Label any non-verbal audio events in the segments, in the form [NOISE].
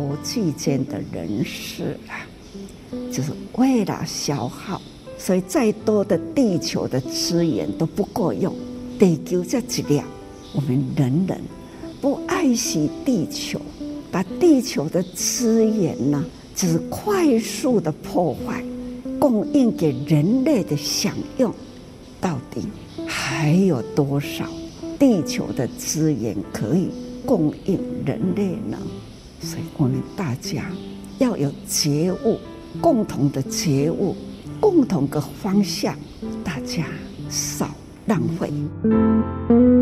国际间的人士啊，就是为了消耗，所以再多的地球的资源都不够用。地球这质量，我们人人不爱惜地球，把地球的资源呢，就是快速的破坏，供应给人类的享用，到底还有多少地球的资源可以供应人类呢？所以我们大家要有觉悟，共同的觉悟，共同的方向，大家少浪费。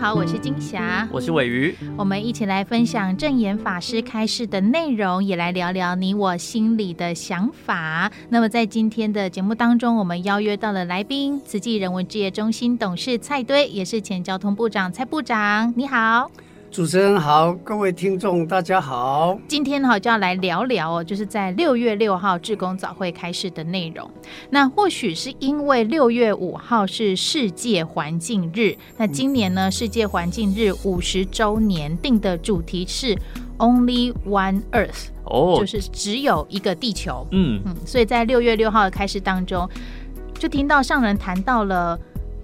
好，我是金霞，我是尾鱼，我们一起来分享正言法师开示的内容，也来聊聊你我心里的想法。那么在今天的节目当中，我们邀约到了来宾，慈济人文置业中心董事蔡堆，也是前交通部长蔡部长，你好。主持人好，各位听众大家好。今天哈就要来聊聊哦，就是在六月六号志工早会开始的内容。那或许是因为六月五号是世界环境日，那今年呢世界环境日五十周年定的主题是 Only One Earth，哦，就是只有一个地球。嗯嗯，所以在六月六号的开始当中，就听到上人谈到了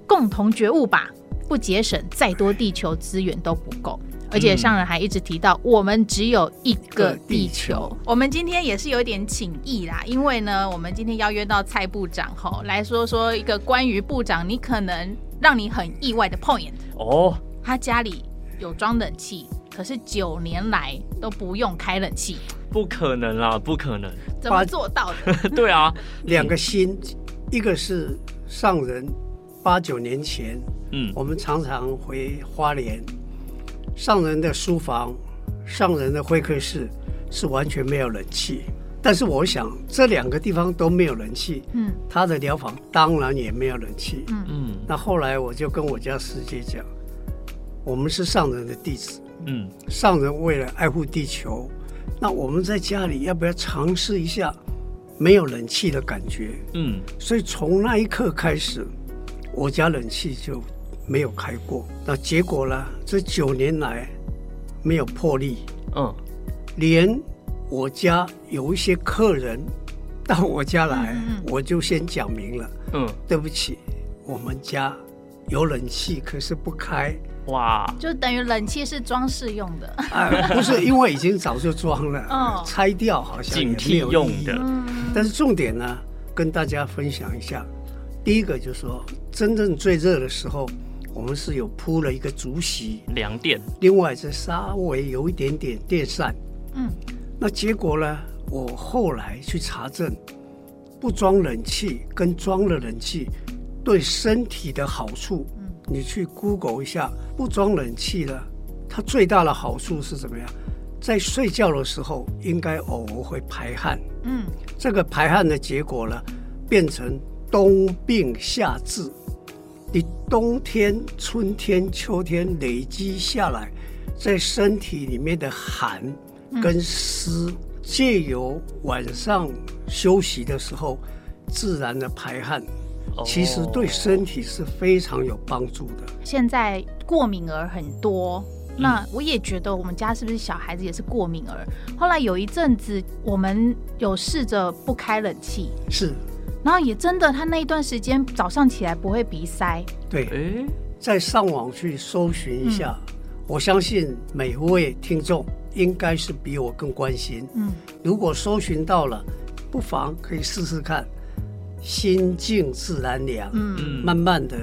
共同觉悟吧，不节省再多地球资源都不够。而且上人还一直提到，我们只有一个地球。我们今天也是有点请意啦，因为呢，我们今天邀约到蔡部长吼来说说一个关于部长你可能让你很意外的 point 哦。他家里有装冷气，可是九年来都不用开冷气，不可能啦，不可能，怎么做到的？[LAUGHS] 对啊，两个心，一个是上人八九年前，嗯，我们常常回花莲。上人的书房、上人的会客室是完全没有冷气，但是我想这两个地方都没有冷气，嗯，他的疗房当然也没有冷气，嗯。嗯。那后来我就跟我家师姐讲，我们是上人的弟子，嗯，上人为了爱护地球，那我们在家里要不要尝试一下没有冷气的感觉？嗯，所以从那一刻开始，我家冷气就。没有开过，那结果呢？这九年来没有破例。嗯，连我家有一些客人到我家来，嗯、我就先讲明了。嗯，对不起，我们家有冷气，可是不开。哇，就等于冷气是装饰用的。啊、呃，不是，因为已经早就装了。嗯，[LAUGHS] 拆掉好像也没有用的。但是重点呢，跟大家分享一下。第一个就是说，真正最热的时候。我们是有铺了一个竹席凉垫，另外是稍微有一点点电扇。嗯，那结果呢？我后来去查证，不装冷气跟装了冷气对身体的好处。嗯，你去 Google 一下，不装冷气呢，它最大的好处是怎么样？在睡觉的时候，应该偶尔会排汗。嗯，这个排汗的结果呢，变成冬病夏治。你冬天、春天、秋天累积下来，在身体里面的寒跟湿，借由晚上休息的时候自然的排汗，其实对身体是非常有帮助的。现在过敏儿很多，那我也觉得我们家是不是小孩子也是过敏儿？后来有一阵子，我们有试着不开冷气，是。然后也真的，他那一段时间早上起来不会鼻塞。对，诶，再上网去搜寻一下，嗯，我相信每位听众应该是比我更关心。嗯，如果搜寻到了，不妨可以试试看，心静自然凉。嗯，慢慢的，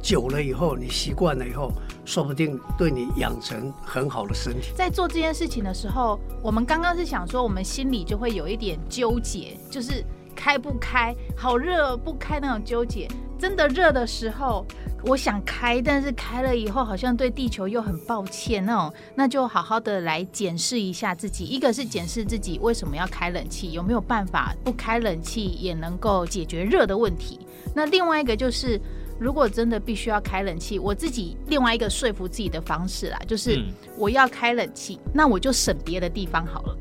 久了以后，你习惯了以后，说不定对你养成很好的身体。在做这件事情的时候，我们刚刚是想说，我们心里就会有一点纠结，就是。开不开，好热，不开那种纠结。真的热的时候，我想开，但是开了以后，好像对地球又很抱歉那种。那就好好的来检视一下自己。一个是检视自己为什么要开冷气，有没有办法不开冷气也能够解决热的问题。那另外一个就是，如果真的必须要开冷气，我自己另外一个说服自己的方式啦，就是我要开冷气，那我就省别的地方好了。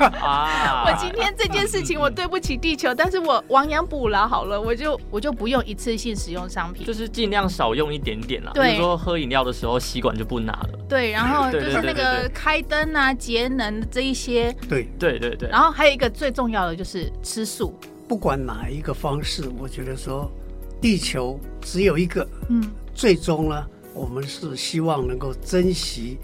[LAUGHS] 啊，我今天这件事情我对不起地球，但是我亡羊补牢好了，我就我就不用一次性使用商品，就是尽量少用一点点啦。比如说喝饮料的时候吸管就不拿了。对，然后 [LAUGHS] 就是那个开灯啊、节能这一些。对对对对。然后还有一个最重要的就是吃素。不管哪一个方式，我觉得说，地球只有一个。嗯。最终呢，我们是希望能够珍惜，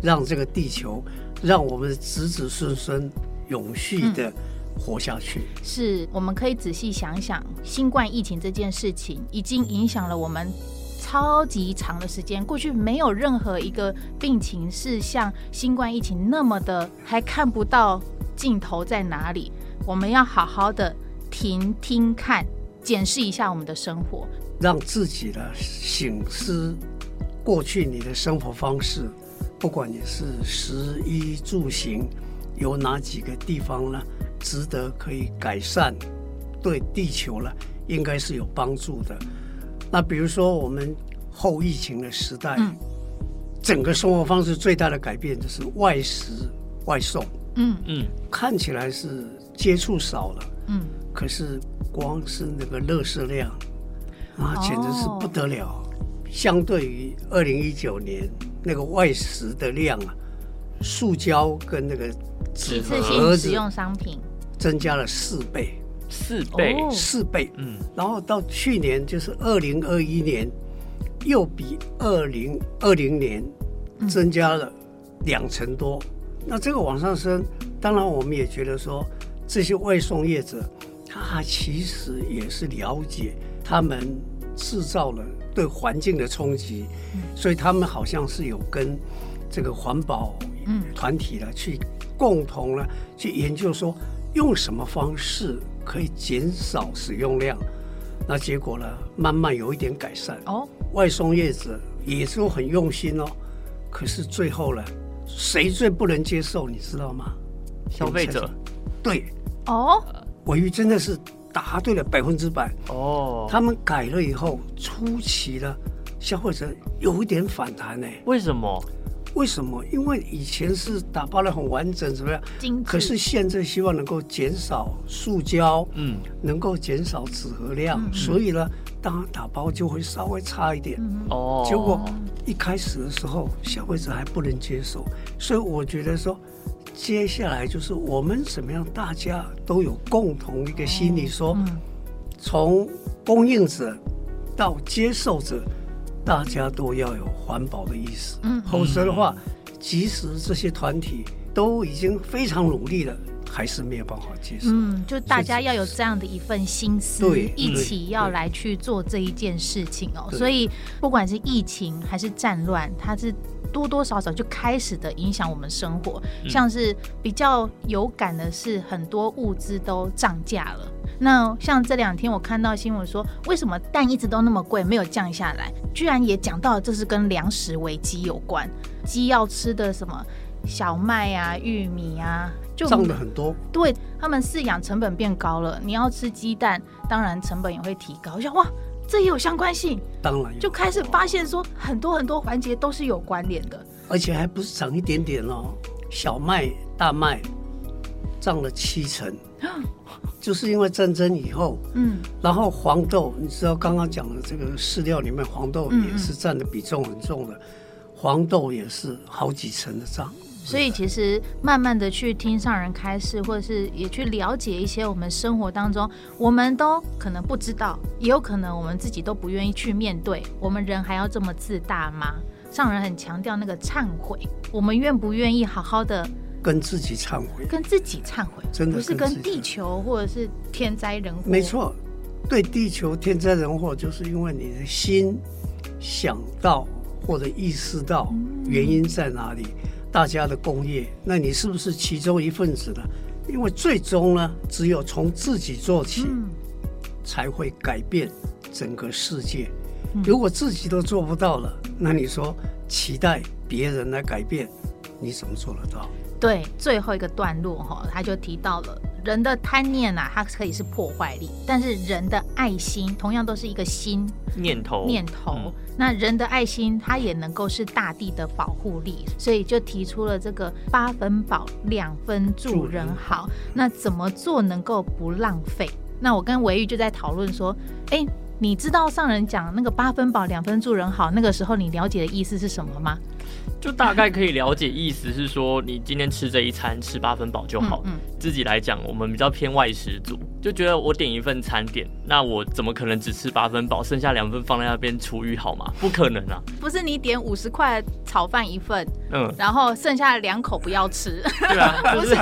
让这个地球，让我们的子子孙孙永续的活下去。嗯、是，我们可以仔细想想，新冠疫情这件事情已经影响了我们超级长的时间。过去没有任何一个病情是像新冠疫情那么的，还看不到尽头在哪里。我们要好好的。停听看，检视一下我们的生活，让自己的醒思过去你的生活方式，不管你是食衣住行，有哪几个地方呢，值得可以改善，对地球呢，应该是有帮助的。那比如说我们后疫情的时代，嗯、整个生活方式最大的改变就是外食外送，嗯。嗯，看起来是接触少了，嗯。可是，光是那个垃圾量啊，简直是不得了。Oh. 相对于二零一九年那个外食的量啊，塑胶跟那个纸盒子使用商品增加了四倍，四倍，四倍。嗯，然后到去年就是二零二一年，又比二零二零年增加了两成多。嗯。那这个往上升，当然我们也觉得说这些外送业者。他其实也是了解他们制造了对环境的冲击，所以他们好像是有跟这个环保团体呢去共同呢去研究说用什么方式可以减少使用量，那结果呢慢慢有一点改善哦。外送业者也是很用心哦，可是最后呢，谁最不能接受你知道吗？消费者。对。哦。我鱼真的是答对了百分之百哦！他们改了以后，初期的消费者有一点反弹呢。为什么？为什么？因为以前是打包的很完整，怎么样？精致。可是现在希望能够减少塑胶，嗯，能够减少纸盒量，嗯，所以呢，当打包就会稍微差一点。哦。结果一开始的时候，消费者还不能接受，所以我觉得说。接下来就是我们怎么样，大家都有共同一个心理，说，从供应者到接受者，大家都要有环保的意识。嗯，否则的话，即使这些团体都已经非常努力了，还是没有办法接受。嗯，就大家要有这样的一份心思，对，一起要来去做这一件事情哦。所以，不管是疫情还是战乱，它是。多多少少就开始的影响我们生活，像是比较有感的是很多物资都涨价了。那像这两天我看到新闻说，为什么蛋一直都那么贵，没有降下来？居然也讲到这是跟粮食危机有关，鸡要吃的什么小麦啊、玉米啊，就涨了很多。对，他们饲养成本变高了，你要吃鸡蛋，当然成本也会提高。我想哇。这也有相关性，当然就开始发现说很多很多环节都是有关联的，而且还不是涨一点点哦，小麦、大麦涨了七成，[GASPS] 就是因为战争以后，嗯，然后黄豆，你知道刚刚讲的这个饲料里面黄豆也是占的比重很重的，嗯嗯，黄豆也是好几成的涨。所以其实慢慢的去听上人开示，或者是也去了解一些我们生活当中，我们都可能不知道，也有可能我们自己都不愿意去面对。我们人还要这么自大吗？上人很强调那个忏悔，我们愿不愿意好好的跟自己忏悔？跟自己忏悔，真的不是跟地球或者是天灾人祸。没错，对地球天灾人祸，就是因为你的心想到或者意识到原因在哪里。嗯大家的工业，那你是不是其中一份子呢？因为最终呢，只有从自己做起，嗯、才会改变整个世界。如果自己都做不到了，那你说期待别人来改变，你怎么做得到？对，最后一个段落哈，他就提到了人的贪念啊，它可以是破坏力，但是人的爱心同样都是一个心念头念头。嗯、那人的爱心，它也能够是大地的保护力，所以就提出了这个八分饱，两分助人好。那怎么做能够不浪费？那我跟维玉就在讨论说，哎，你知道上人讲那个八分饱，两分助人好，那个时候你了解的意思是什么吗？就大概可以了解，意思是说，你今天吃这一餐吃八分饱就好。嗯，嗯，自己来讲，我们比较偏外食族，就觉得我点一份餐点，那我怎么可能只吃八分饱，剩下两份放在那边厨余好吗？不可能啊！不是你点五十块炒饭一份，嗯，然后剩下两口不要吃。对啊，[LAUGHS] 就是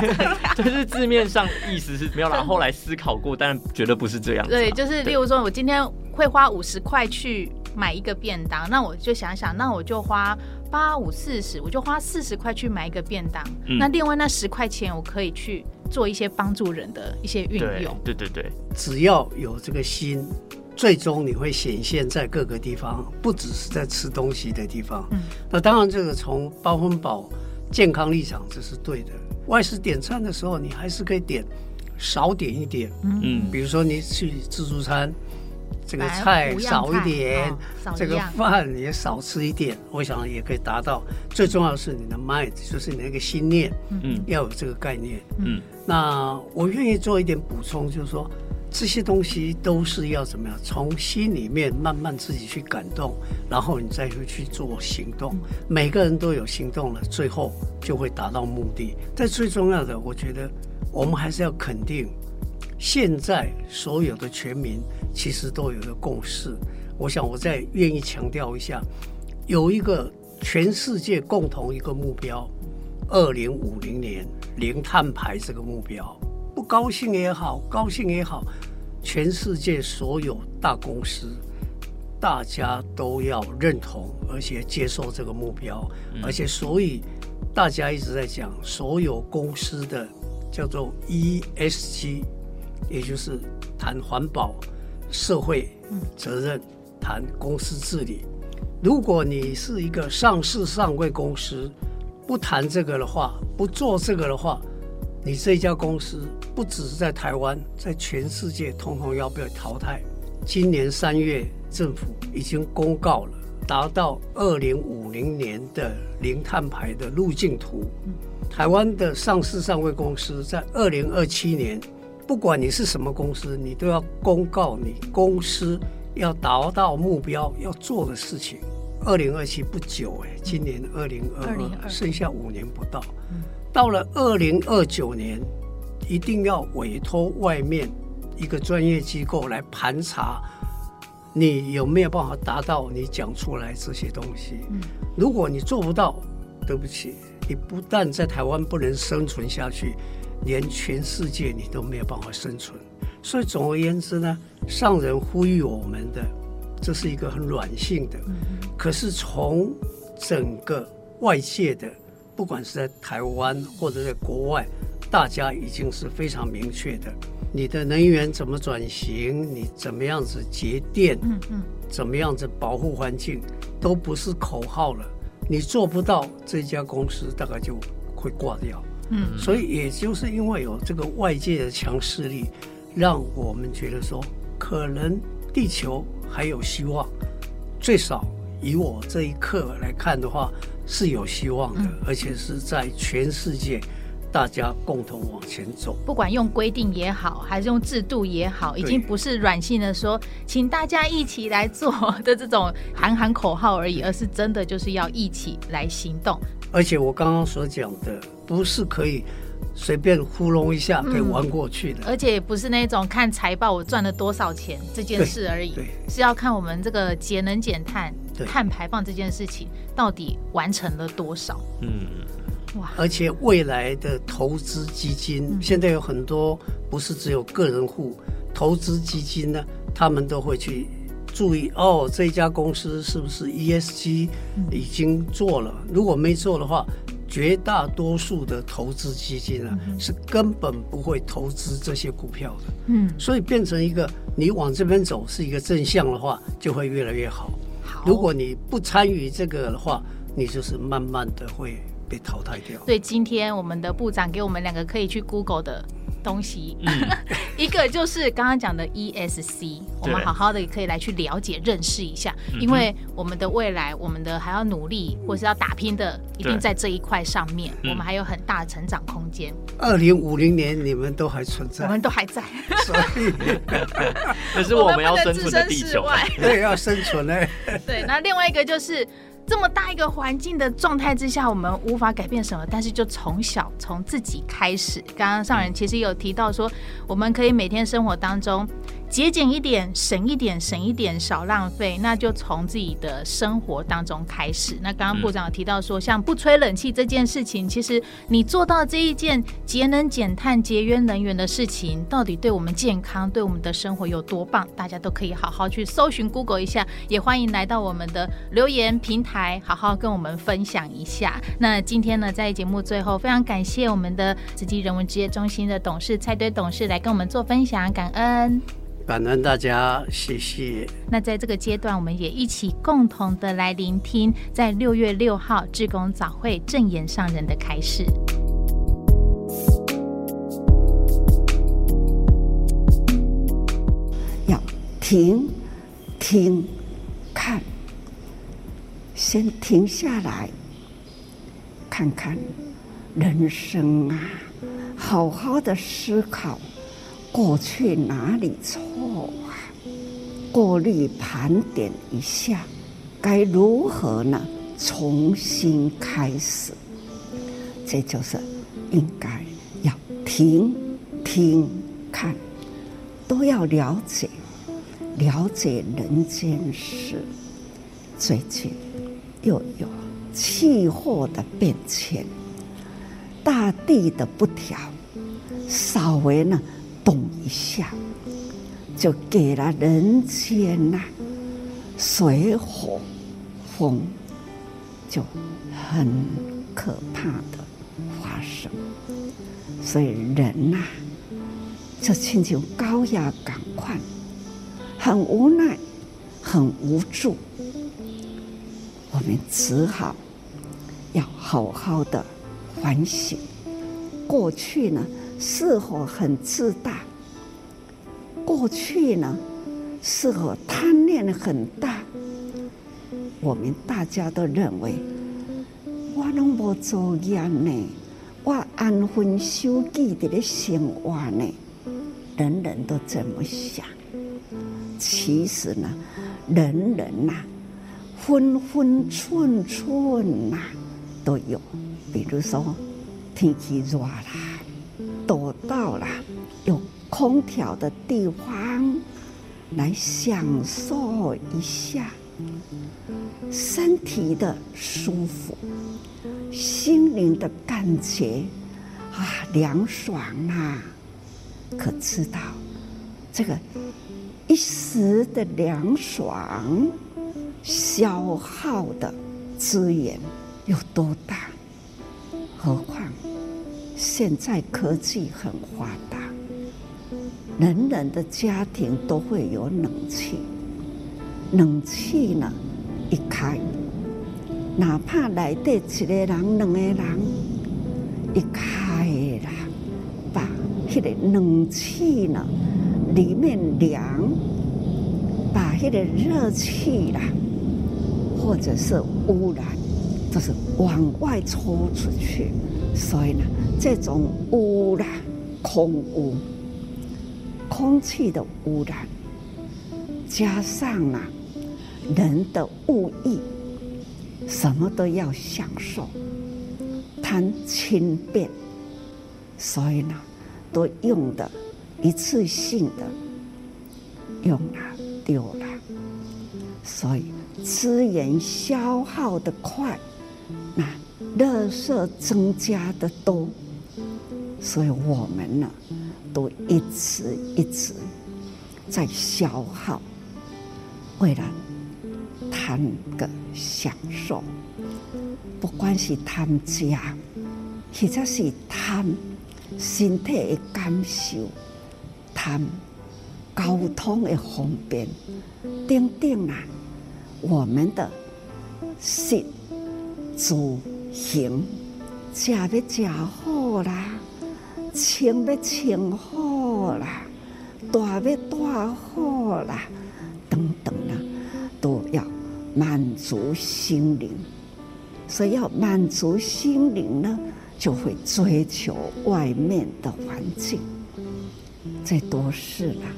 就是字面上意思是没有啦。后来思考过，但觉得不是这样。对，就是例如说，我今天会花五十块去买一个便当，那我就想想，那我就花。八五四十，我就花四十块去买一个便当。嗯、那另外那十块钱，我可以去做一些帮助人的一些运用。对对对，对，只要有这个心，最终你会显现在各个地方，不只是在吃东西的地方。嗯，那当然，这个从包分饱健康立场，这是对的。外食点餐的时候，你还是可以点少点一点。嗯，比如说你去自助餐。这个菜少一点，哦、这个饭也少吃一点，我想也可以达到。最重要的是你的 mind，就是你那个心念，嗯，要有这个概念，嗯。那我愿意做一点补充，就是说这些东西都是要怎么样，从心里面慢慢自己去感动，然后你再去去做行动。嗯、每个人都有行动了，最后就会达到目的。但最重要的，我觉得我们还是要肯定。现在所有的全民其实都有一个共识，我想我再愿意强调一下，有一个全世界共同一个目标，二零五零年零碳排这个目标，不高兴也好，高兴也好，全世界所有大公司，大家都要认同而且接受这个目标，而且所以大家一直在讲，所有公司的叫做 ESG。也就是谈环保、社会责任、谈公司治理。如果你是一个上市上柜公司，不谈这个的话，不做这个的话，你这家公司不只是在台湾，在全世界通通要被淘汰。今年三月，政府已经公告了，达到二零五零年的零碳排的路径图。台湾的上市上柜公司在二零二七年。不管你是什么公司，你都要公告你公司要达到目标要做的事情。二零二七不久哎，今年二零二二，剩下五年不到。到了二零二九年，一定要委托外面一个专业机构来盘查，你有没有办法达到你讲出来这些东西。如果你做不到，对不起，你不但在台湾不能生存下去。连全世界你都没有办法生存，所以总而言之呢，上人呼吁我们的，这是一个很软性的。可是从整个外界的，不管是在台湾或者在国外，大家已经是非常明确的。你的能源怎么转型，你怎么样子节电，嗯嗯，怎么样子保护环境，都不是口号了。你做不到，这家公司大概就会挂掉。嗯，所以也就是因为有这个外界的强势力，让我们觉得说，可能地球还有希望。最少以我这一刻来看的话，是有希望的，而且是在全世界大家共同往前走。不管用规定也好，还是用制度也好，已经不是软性的说，请大家一起来做的这种喊喊口号而已，而是真的就是要一起来行动。而且我刚刚所讲的，不是可以随便糊弄一下可以玩过去的，嗯，而且也不是那种看财报我赚了多少钱这件事而已，是要看我们这个节能减碳、碳排放这件事情到底完成了多少。嗯，哇！而且未来的投资基金，嗯，现在有很多不是只有个人户投资基金呢，他们都会去。注意哦，这家公司是不是 ESG 已经做了？如果没做的话，绝大多数的投资基金啊，是根本不会投资这些股票的。嗯，所以变成一个你往这边走是一个正向的话，就会越来越好。好，如果你不参与这个的话，你就是慢慢的会被淘汰掉。所以今天我们的部长给我们两个可以去 Google 的东西，嗯、[LAUGHS] 一个就是刚刚讲的 ESC，我们好好的也可以来去了解认识一下，因为我们的未来，我们的还要努力或是要打拼的，一定在这一块上面，我们还有很大的成长空间。二零五零年你们都还存在，我们都还在，所以 [LAUGHS] [LAUGHS] 可是我们要生存的地球，对，要生存呢。对，那另外一个就是。这么大一个环境的状态之下，我们无法改变什么，但是就从小从自己开始。刚刚上人其实有提到说，我们可以每天生活当中。节俭一点，省一点，省一点，少浪费。那就从自己的生活当中开始。那刚刚部长有提到说，像不吹冷气这件事情，其实你做到这一件节能减碳、节约能源的事情，到底对我们健康、对我们的生活有多棒？大家都可以好好去搜寻 Google 一下，也欢迎来到我们的留言平台，好好跟我们分享一下。那今天呢，在节目最后，非常感谢我们的慈济人文职业中心的董事蔡堆董事来跟我们做分享，感恩。感恩大家，谢谢。那在这个阶段，我们也一起共同的来聆听，在六月六号志工早会正言上人的开始。要停、听、看，先停下来，看看人生啊，好好的思考。过去哪里错啊？过滤盘点一下，该如何呢？重新开始，这就是应该要听、听、看，都要了解，了解人间事。最近又有气候的变迁，大地的不调，稍微呢。动一下，就给了人间呐、水火风就很可怕的发生。所以人呐、啊，就亲像高压赶快，很无奈，很无助。我们只好要好好的反省过去呢。是否很自大？过去呢？是否贪念很大？我们大家都认为，我拢无作业呢，我安分守己的咧生活呢，人人都这么想。其实呢，人人呐、分分寸寸呐、都有。比如说，天气热啦。躲到了有空调的地方来享受一下身体的舒服，心灵的感觉啊，凉爽啊！可知道这个一时的凉爽消耗的资源有多大？何况。现在科技很发达，人人的家庭都会有冷气。冷气呢，一开，哪怕来得一个人、两个人，一开了，把那个冷气呢，里面凉，把那个热气啦，或者是污染，就是往外抽出去。所以呢。这种污染，空污，空气的污染，加上啊，人的物欲，什么都要享受，贪轻便，所以呢，都用的一次性的，用了丢了，所以资源消耗的快，那垃圾增加的多。所以我们呢，都一直一直在消耗，为了贪个享受，不管是贪家，或者是贪身体的感受，贪交通的方便，等等啊，我们的食住行食要食好，穿要穿好啦，住要住好啦，等等啦，都要满足心灵。所以要满足心灵呢，就会追求外面的环境，这都是啦，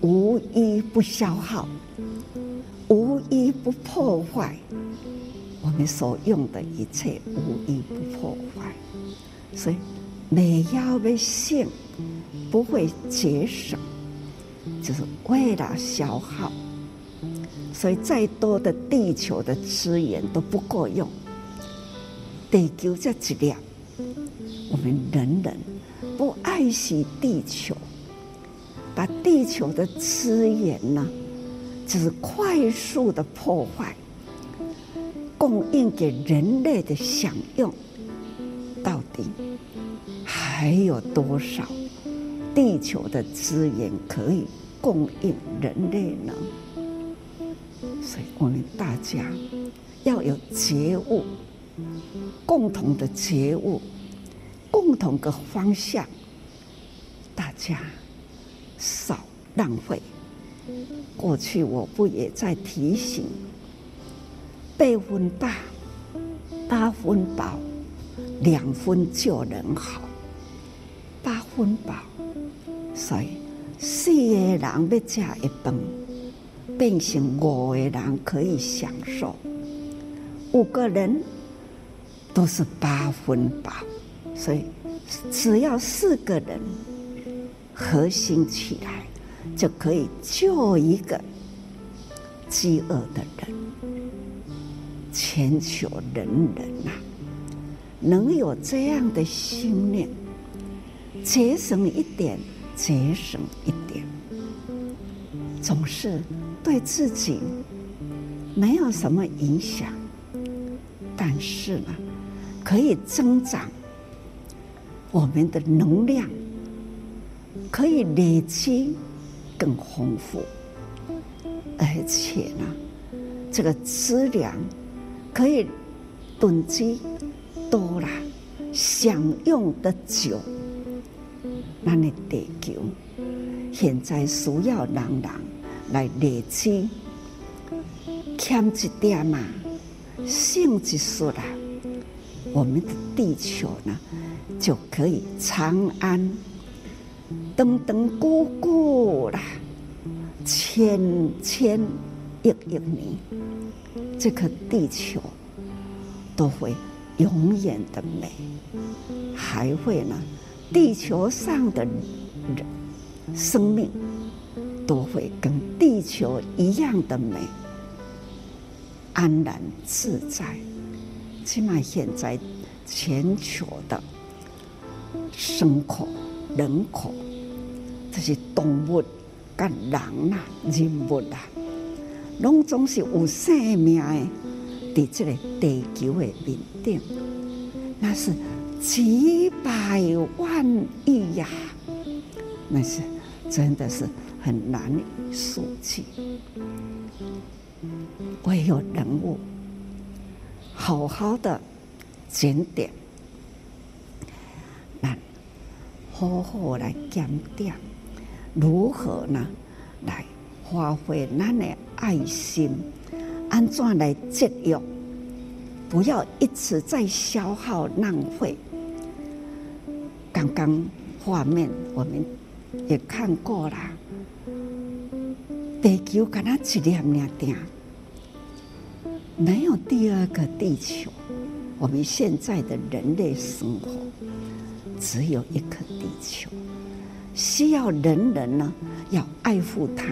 无一不消耗，无一不破坏。我们所用的一切，无一不破坏。所以，每要的性不会节省，就是为了消耗。所以，再多的地球的资源都不够用。地球这质量，我们人人不爱惜地球，把地球的资源呢，就是快速的破坏，供应给人类的享用，还有多少地球的资源可以供应人类呢？所以我们大家要有觉悟。共同的觉悟，共同的方向，大家少浪费。过去我不也在提醒：八分饱，八分饱，两分就能好。八分饱，所以四个人要吃一顿，变成五个人可以享受，五个人。都是八分饱，所以只要四个人合心起来，就可以救一个饥饿的人。全球人人呐、啊，能有这样的心念，节省一点，节省一点，总是对自己没有什么影响，但是呢，可以增长我们的能量，可以累积更丰富，而且呢，这个资粮可以囤积多了，享用的久，那你地球现在需要人人来累积，欠一点嘛，性一丝啦。我们的地球呢，就可以长安、登登固固啦，千千亿亿年，这颗地球都会永远的美，还会呢，地球上的人生命都会跟地球一样的美，安然自在。起码现在全球的生口、人口，这些动物、跟人啊、人物啊，拢总是有生命的，在这个地球的面顶，那是几百万亿呀，那是真的是很难以数计，唯有人物。好好的检点，来好好来检点，如何呢？来发挥咱的爱心，安怎来节约？不要一直在消耗浪费。刚刚画面我们也看过了，地球跟它一粒两点。没有第二个地球，我们现在的人类生活只有一颗地球，需要人人呢要爱护它。